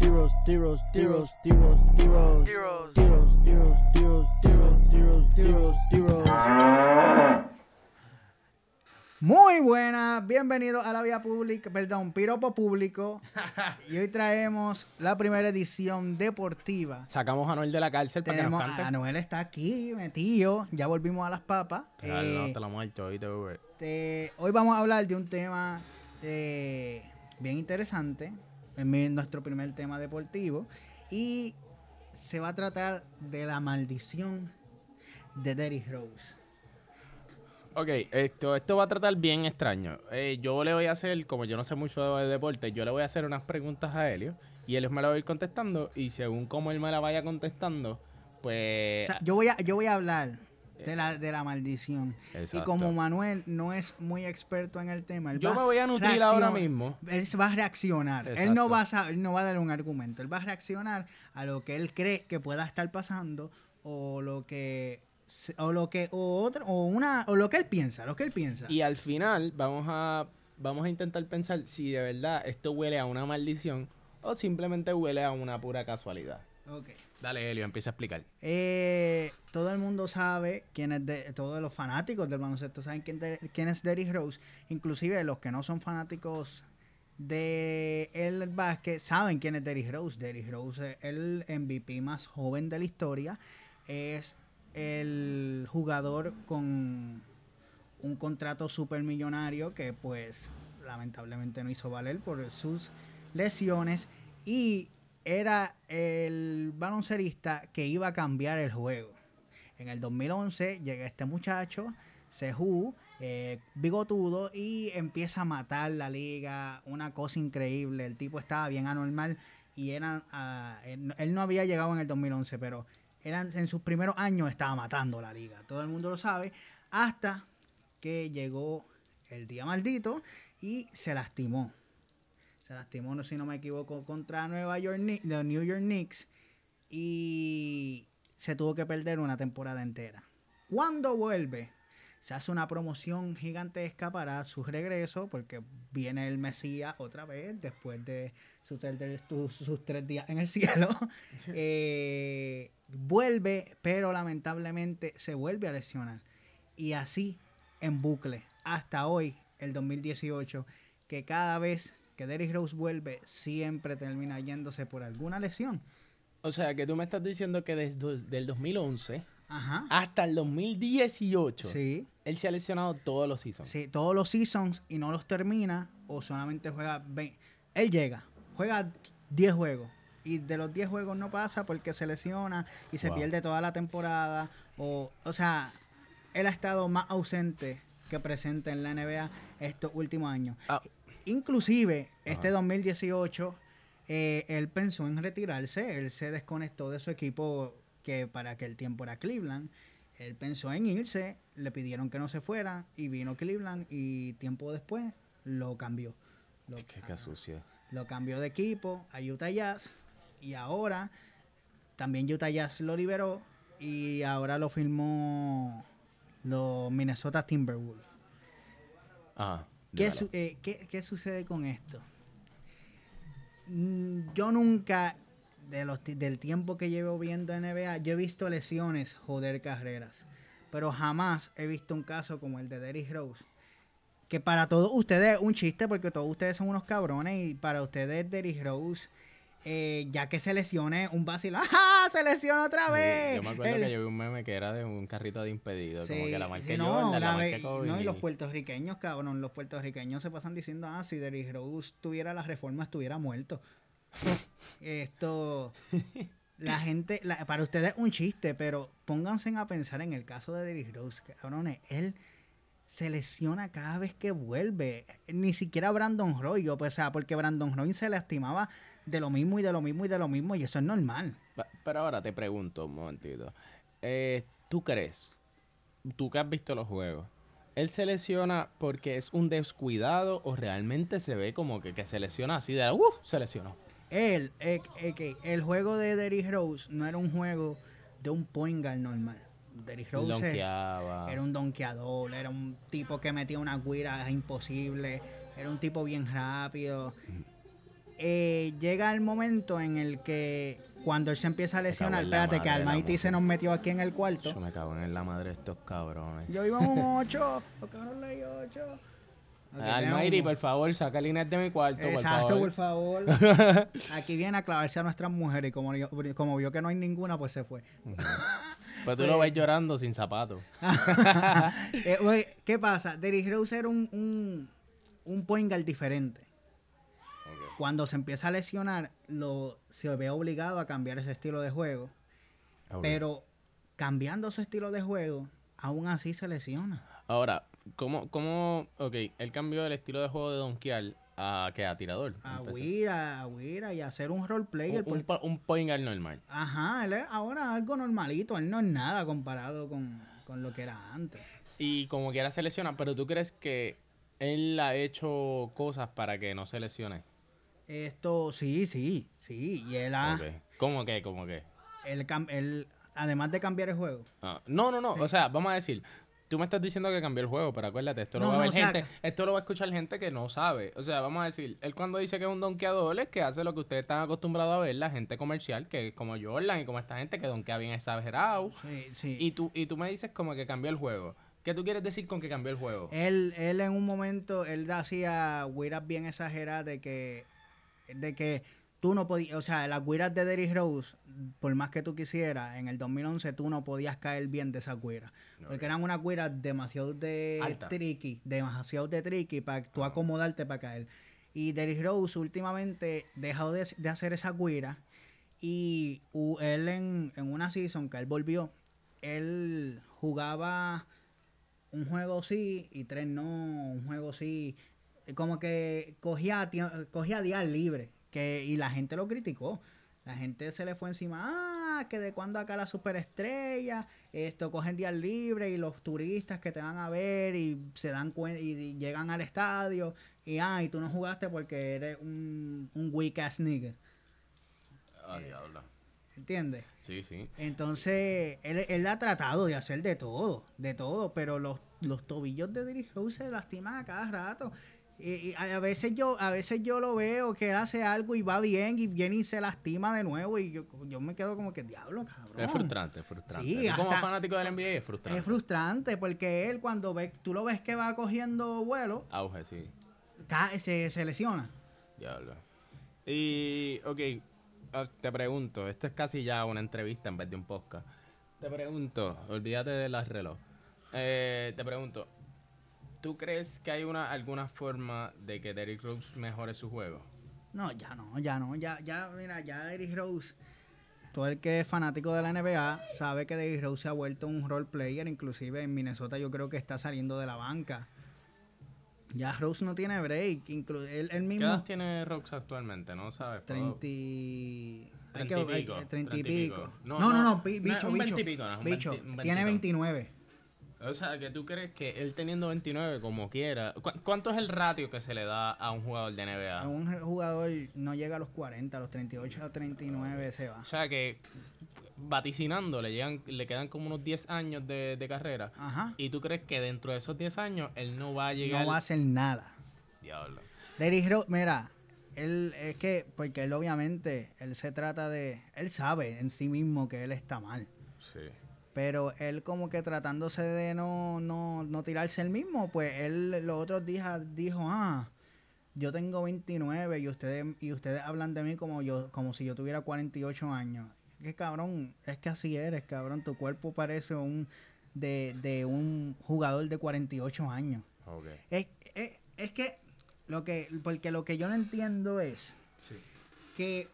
tiros, tiros, tiros, tiros, tiros, tiros, tiros, tiros, tiros, tiros, tiros, tiros, tiros, tiros. Muy buenas, bienvenidos a la vía pública, perdón, piropo público. y hoy traemos la primera edición deportiva. Sacamos a Noel de la cárcel para que Tenemos nos cante. a Noel está aquí, metido. Ya volvimos a las papas. Claro, Eh, no, te la muerto, ¿viste, bebé? Este, hoy vamos a hablar de un tema eh, bien interesante, en mi- nuestro primer tema deportivo, y se va a tratar de la maldición de Derrick Rose. Ok, esto, esto va a tratar bien extraño. Eh, yo le voy a hacer, como yo no sé mucho de deporte, yo le voy a hacer unas preguntas a Helio y él me la va a ir contestando y según como él me la vaya contestando, pues... O sea, yo voy a, yo voy a hablar de la, de la maldición. Y como Manuel no es muy experto en el tema, él yo va me voy a nutrir ahora mismo. Él va a reaccionar. Él no va a él no va a dar un argumento. Él va a reaccionar a lo que él cree que pueda estar pasando o lo que o lo que o otra o una o lo que él piensa, lo que él piensa. Y al final vamos a, vamos a intentar pensar si de verdad esto huele a una maldición o simplemente huele a una pura casualidad. Dale, Helio, empieza a explicar. Eh, todo el mundo sabe quién es de, todos los fanáticos del baloncesto saben quién, es Derrick Rose, inclusive los que no son fanáticos de básquet saben quién es Derrick Rose. Derrick Rose es el MVP más joven de la historia, es el jugador con un contrato supermillonario que pues lamentablemente no hizo valer por sus lesiones y era el baloncerista que iba a cambiar el juego. En el 2011 llega este muchacho, Sehu, eh, bigotudo, y empieza a matar la liga, una cosa increíble. El tipo estaba bien anormal y era, ah, él, no había llegado en el 2011, pero eran, en sus primeros años estaba matando la liga. Todo el mundo lo sabe, hasta que llegó el día maldito y se lastimó. Se lastimó, no, si no me equivoco, contra Nueva York, the New York Knicks y se tuvo que perder una temporada entera. Cuando vuelve, se hace una promoción gigantesca para su regreso, porque viene el Mesías otra vez, después de sus, tres- sus- sus tres días en el cielo. Eh, vuelve, pero lamentablemente se vuelve a lesionar. Y así en bucle, hasta hoy, el 2018, que cada vez que Derrick Rose vuelve, siempre termina yéndose por alguna lesión. O sea, que tú me estás diciendo que desde el 2011 Ajá. hasta el 2018 Sí, él se ha lesionado todos los seasons. sí, todos los seasons y no los termina o solamente juega 20. Él llega, juega 10 juegos y de los 10 juegos no pasa porque se lesiona y se Wow. pierde toda la temporada o o sea, él ha estado más ausente que presente en la NBA estos últimos años. Ah, Inclusive, este Ajá. 2018, eh, él pensó en retirarse, él se desconectó de su equipo que para aquel tiempo era Cleveland. Él pensó en irse, le pidieron que no se fuera y vino Cleveland y tiempo después lo cambió. Lo, qué, qué sucio. lo cambió de equipo a Utah Jazz y ahora también Utah Jazz lo liberó y ahora lo firmó los Minnesota Timberwolves. Ajá. ¿Qué, su- eh, qué- qué sucede con esto? Mm, Yo nunca, de los, del tiempo que llevo viendo NBA, yo he visto lesiones joder carreras. Pero jamás he visto un caso como el de Derrick Rose. Que para todos ustedes es un chiste porque todos ustedes son unos cabrones y para ustedes Derrick Rose, eh, ya que se lesione un vacilo, ¡ajá! ¡Se lesiona otra Sí, vez! yo me acuerdo El- que yo vi un meme que era de un carrito de impedido, como que la Jordan, no, la la no, y los puertorriqueños, cabrón, los puertorriqueños se pasan diciendo, ah, si Derrick Rose tuviera la reforma, estuviera muerto. Esto, la gente, la- para ustedes es un chiste, pero pónganse a pensar en el caso de Derrick Rose, cabrones, él se lesiona cada vez que vuelve. Ni siquiera Brandon Roy, o sea, porque Brandon Roy se lastimaba de lo mismo y de lo mismo y de lo mismo, y eso es normal. Pero ahora te pregunto un momentito. Eh, ¿Tú crees, tú que has visto los juegos, él se lesiona porque es un descuidado o realmente se ve como que, que se lesiona así de, ¡uh! Se lesionó. Él, eh, eh, el juego de Derrick Rose no era un juego de un point guard normal. Derrick Rose donkeaba. era un donkeador, era un tipo que metía una guira imposible, era un tipo bien rápido. eh, llega el momento en el que cuando él se empieza a lesionar, espérate que Almighty se nos metió aquí en el cuarto. Yo me cago en la madre de estos cabrones. Yo iba un 8, los cabrones leí 8. Almighty, por favor, saca el Inés de mi cuarto, Exacto, por favor. por favor. Aquí viene a clavarse a nuestras mujeres y como, vio que no hay ninguna, pues se fue. Pues tú lo ves llorando sin zapatos. Eh, ¿Qué pasa? Derrick Rose era un, un, un point guard diferente. Cuando se empieza a lesionar, lo, se ve obligado a cambiar ese estilo de juego. Pero cambiando su estilo de juego, aún así se lesiona. Ahora, ¿cómo, cómo, ok, él cambió el estilo de juego de donkear a que a tirador? A. Wira, a Wira y a hacer un role player. un, un, un point guard normal. Ajá, él es ahora algo normalito. Él no es nada comparado con, con lo que era antes. Y como quiera se lesiona, pero tú crees que él ha hecho cosas para que no se lesione. Esto, sí, sí, sí. Y él ha. ¿Cómo que? ¿Cómo que? él él, además de cambiar el juego. Ah, no, no, no. O sea, vamos a decir, tú me estás diciendo que cambió el juego, pero acuérdate, esto lo No, va a ver gente, esto lo va a escuchar gente que no sabe. O sea, vamos a decir, él cuando dice que es un donkeador es que hace lo que ustedes están acostumbrados a ver, la gente comercial, que es como Jordan y como esta gente que donkea bien exagerado. Sí, sí. Y tú, y tú me dices como que cambió el juego. ¿Qué tú quieres decir con que cambió el juego? Él, él en un momento, él hacía guiras bien exageradas de que, de que tú no podías, o sea, las guiras de Derrick Rose, por más que tú quisieras, en el 2011 tú no podías caer bien de esas guiras. Porque eran unas guiras demasiado de Alta. tricky, demasiado de tricky para tú Ah. acomodarte para caer. Y Derrick Rose últimamente dejó de, de hacer esas guiras y él en, en una season que él volvió, él jugaba un juego sí y tres no, un juego sí. Como que cogía, cogía días libres que, y la gente lo criticó. La gente se le fue encima, ah, que de cuándo acá la superestrella, esto cogen días libres y los turistas que te van a ver y se dan cuenta y, y llegan al estadio y ah, y tú no jugaste porque eres un, un weak ass nigga, Ah. ¿entiendes? Sí, sí. Entonces, él, él ha tratado de hacer de todo, de todo, pero los, los tobillos de Rose se lastiman a cada rato. Y, a veces yo a veces yo lo veo que él hace algo y va bien y viene y se lastima de nuevo y yo, yo me quedo como que diablo, cabrón. Es frustrante, es frustrante. Sí, como fanático del NBA es frustrante. Es frustrante porque él cuando ve, tú lo ves que va cogiendo vuelo, Auge, sí. se, se lesiona. Diablo. Y, ok, ah, te pregunto, esto es casi ya una entrevista en vez de un podcast. Te pregunto, olvídate de las reloj. Eh, te pregunto, ¿tú crees que hay una alguna forma de que Derrick Rose mejore su juego? No, ya no, ya no, ya, ya, mira, ya Derrick Rose, todo el que es fanático de la NBA sabe que Derrick Rose se ha vuelto un role player, inclusive en Minnesota yo creo que está saliendo de la banca. Ya Rose no tiene break, inclu- él, él ¿Qué mismo edad tiene Rose actualmente? ¿No sabes? ¿Puedo- 30 y... hay Treinta y pico, que- 30 y treinta y pico. pico. No, No, no, bicho, bicho. 20 y pico, no, un bicho, 20 un tiene 29. O sea, que tú crees que él teniendo 29 como quiera... ¿cu- ¿Cuánto es el ratio que se le da a un jugador de NBA? Un jugador no llega a los 40, a los 38 a 39 se va. O sea que vaticinando le llegan, le quedan como unos 10 años de, de carrera. Ajá. ¿Y tú crees que dentro de esos 10 años él no va a llegar? No va a hacer nada. Diablo. Derrick Rose, mira, él es que, porque él obviamente, él se trata de, él sabe en sí mismo que él está mal, Sí. Pero él como que tratándose de no, no, no tirarse el mismo, pues él los otros días dijo, ah, yo tengo 29 y ustedes, y ustedes hablan de mí como yo, como si yo tuviera 48 años. Que cabrón, es que así eres, cabrón, tu cuerpo parece un, de, de un jugador de 48 años. Ok. Es, es, es que lo que porque lo que yo no entiendo es Sí. que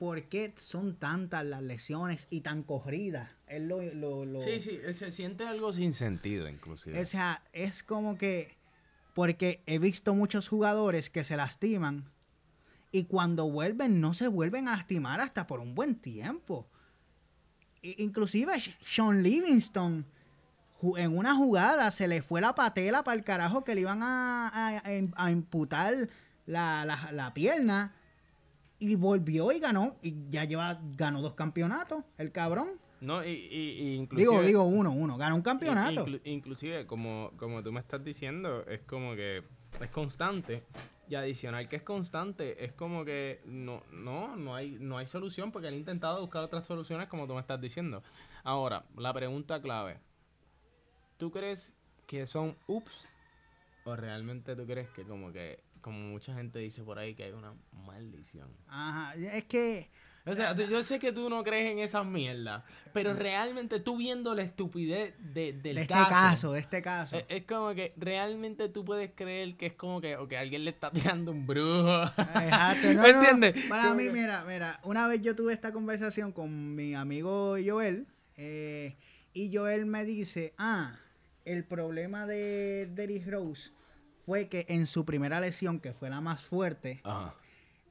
por qué son tantas las lesiones y tan corridas. Él lo, lo- lo- Sí, sí, se siente algo sin sentido inclusive. O sea, es como que porque he visto muchos jugadores que se lastiman y cuando vuelven no se vuelven a lastimar hasta por un buen tiempo. I- Inclusive Sean Livingston en una jugada se le fue la patela para el carajo que le iban a, a- a- a imputar la, la- la pierna y volvió y ganó y ya lleva ganó dos campeonatos el cabrón No, y, y- y inclusive... digo digo uno uno ganó un campeonato Inclu- inclusive, como, como tú me estás diciendo, es como que es constante. Y adicional que es constante, es como que no, no, no hay, no hay solución porque él ha intentado buscar otras soluciones como tú me estás diciendo. Ahora, la pregunta clave. ¿Tú crees que son ups? ¿O realmente tú crees que como que, como mucha gente dice por ahí, que hay una maldición? Ajá, es que O sea, yo sé que tú no crees en esas mierdas, pero realmente tú viendo la estupidez de, del de este caso, caso, de este caso. es, es como que realmente tú puedes creer que es como que, o que alguien le está tirando un brujo. Exacto, no, ¿Me no, entiendes? Para Como mí, que- mira, mira, una vez yo tuve esta conversación con mi amigo Joel eh, y Joel me dice, ah, el problema de Derrick Rose fue que en su primera lesión, que fue la más fuerte, Ajá.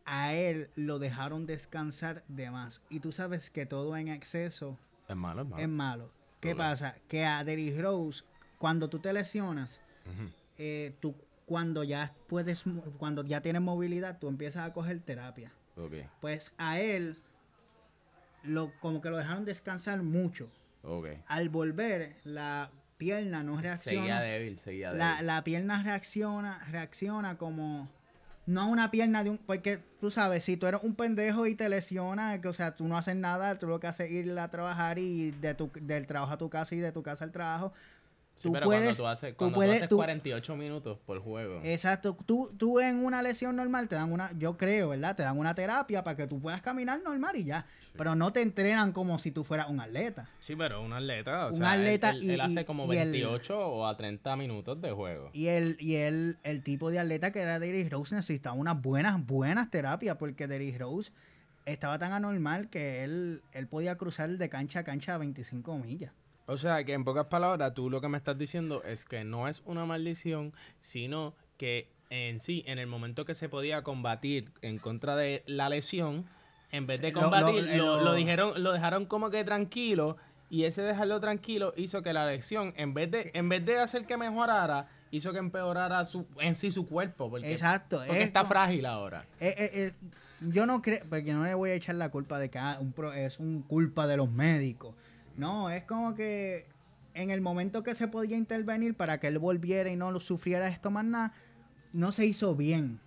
a él lo dejaron descansar de más. Y tú sabes que todo en exceso Es malo, es malo. es malo. ¿Qué pasa? Que a Derrick Rose, cuando tú te lesionas, eh, tú cuando ya puedes, cuando ya tienes movilidad, tú empiezas a coger terapia. Pues a él, lo, como que lo dejaron descansar mucho. Al volver, la pierna no Seguía reacciona. débil, seguía La, débil. la pierna reacciona, reacciona como no a una pierna de un, porque tú sabes, si tú eres un pendejo y te lesionas, que, o sea, tú no haces nada, tú lo que haces es ir a trabajar y de tu, del trabajo a tu casa y de tu casa al trabajo. Sí, tú pero puedes- cuando tú haces, cuando tú puedes- haces tú- 48 minutos por juego. Exacto, tú, tú en una lesión normal te dan una, yo creo, ¿verdad? Te dan una terapia para que tú puedas caminar normal y ya. Pero no te entrenan como si tú fueras un atleta. Sí, pero un atleta, o Un sea, atleta él, y- él hace y- como y el- 28 o a 30 minutos de juego. Y el, y el, el tipo de atleta que era Derrick Rose necesitaba unas buenas, buenas terapias porque Derrick Rose estaba tan anormal que él, él podía cruzar de cancha a cancha a 25 millas. O sea, que en pocas palabras, tú lo que me estás diciendo es que no es una maldición, sino que en sí, en el momento que se podía combatir en contra de la lesión, en vez de combatir, lo- lo, lo- lo dijeron, lo dejaron como que tranquilo, y ese dejarlo tranquilo hizo que la lesión, en vez de, en vez de hacer que mejorara, hizo que empeorara su, en sí su cuerpo, porque, Exacto. porque es está frágil ahora. eh, eh, eh, yo no creo, porque no le voy a echar la culpa de que ah, un pro- es un culpa de los médicos. No, es como que en el momento que se podía intervenir para que él volviera y no lo sufriera esto más nada, no se hizo bien.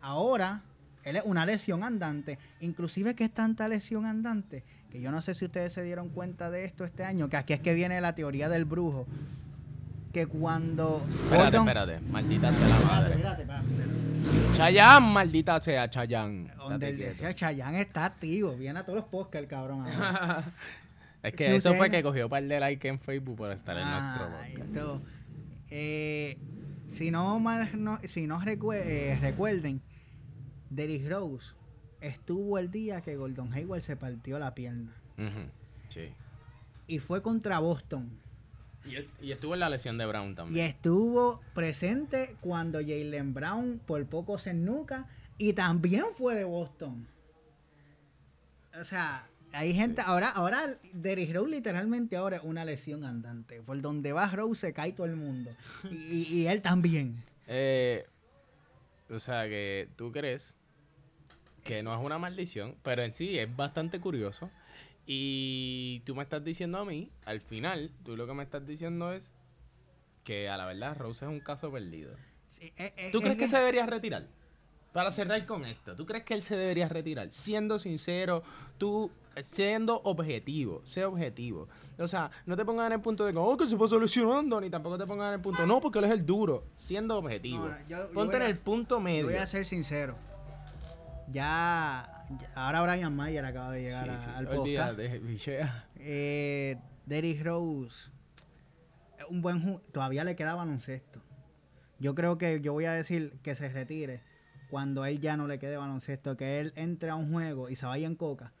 Ahora, él es una lesión andante. Inclusive que es tanta lesión andante, que yo no sé si ustedes se dieron cuenta de esto este año, que aquí es que viene la teoría del brujo. Que cuando... Espérate, Gordon- espérate, maldita sea la madre. espérate, espérate. Chayán, maldita sea, Chayán. Donde el Chayanne está activo. Viene a todos los podcasts, el cabrón. Es que Si eso fue que cogió par de like en Facebook por estar en nuestro Ah, podcast. eh, si no mal no, si no eh, recuerden, Derrick Rose estuvo el día que Gordon Hayward se partió la pierna. Sí. Y fue contra Boston. Y, y estuvo en la lesión de Brown Y también. estuvo presente cuando Jalen Brown por poco se ennuca. Y también fue de Boston. O sea, hay gente. Ahora, ahora Derrick Rose literalmente ahora es una lesión andante. Por donde va Rose se cae todo el mundo. Y, y- y él también. Eh, o sea que tú crees que no es una maldición, pero en sí es bastante curioso. Y tú me estás diciendo a mí, al final, tú lo que me estás diciendo es que a la verdad Rose es un caso perdido. Sí, eh, eh, ¿Tú es crees que se debería retirar? Para cerrar con esto, ¿tú crees que él se debería retirar? Siendo sincero, tú eh, siendo objetivo, sé objetivo. O sea, no te pongas en el punto de oh, que se pasó lesionando, ni tampoco te pongas en el punto, no, porque él es el duro. Siendo objetivo. No, no, yo- yo Ponte a- en el punto Yo medio. voy a ser sincero. Ya, ya- ahora Brian Mayer acaba de llegar Sí, a- sí, al podcast. olvídate, bichea. Eh, Derrick Rose, es un buen todavía le queda baloncesto. Yo creo que yo voy a decir que se retire cuando él ya no le quede baloncesto, que él entre a un juego y se vaya en coca.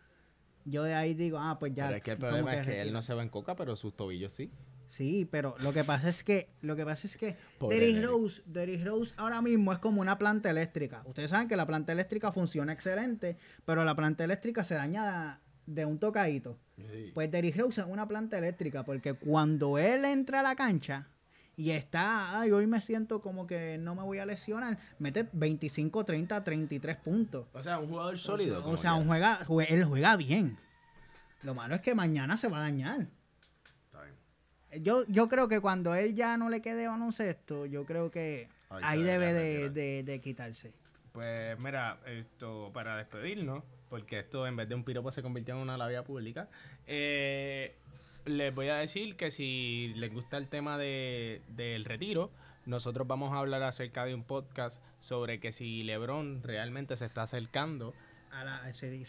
Yo de ahí digo, ah, pues ya. Pero es que el problema es que él no se va en coca, pero sus tobillos sí. Sí, pero lo que pasa es que, lo que pasa es que Derrick. Rose, Derrick Rose ahora mismo es como una planta eléctrica. Ustedes saben que la planta eléctrica funciona excelente, pero la planta eléctrica se daña de un tocadito. Pues Derrick Rose es una planta eléctrica porque cuando él entra a la cancha y está, ay, hoy me siento como que no me voy a lesionar, mete 25, 30, 33 puntos. O sea, un jugador sólido. O sea, un juega, jue- él juega bien. Lo malo es que mañana se va a dañar. Está bien. Yo, yo creo que cuando él ya no le quede baloncesto, yo creo que Ay, ahí debe de, de- de quitarse. Pues mira, esto para despedirnos, porque esto en vez de un piropo se convirtió en una labia pública, eh, les voy a decir que si les gusta el tema de, del retiro, nosotros vamos a hablar acerca de un podcast sobre que si LeBron realmente se está acercando, A la-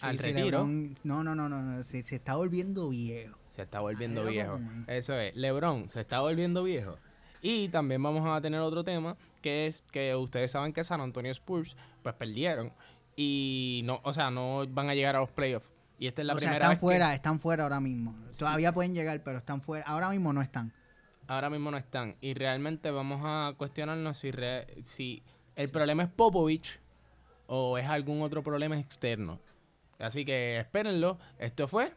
Al retiro. LeBron- no, no, no, no, no, se, se está volviendo viejo. se está volviendo Ay, viejo. LeBron. Eso es, LeBron se está volviendo viejo. Y también vamos a tener otro tema, que es que ustedes saben que San Antonio Spurs pues perdieron y no, o sea, no van a llegar a los playoffs. Y esta es la o sea, primera están vez que- fuera, están fuera ahora mismo. Todavía pueden llegar, pero están fuera. Ahora mismo no están. ahora mismo no están. Y realmente vamos a cuestionarnos si, re- si el problema es Popovich o es algún otro problema externo. Así que espérenlo. Esto fue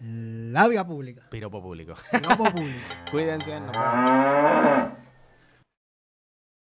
La vía pública. Piropo Público. Piropo público. Cuídense. vemos.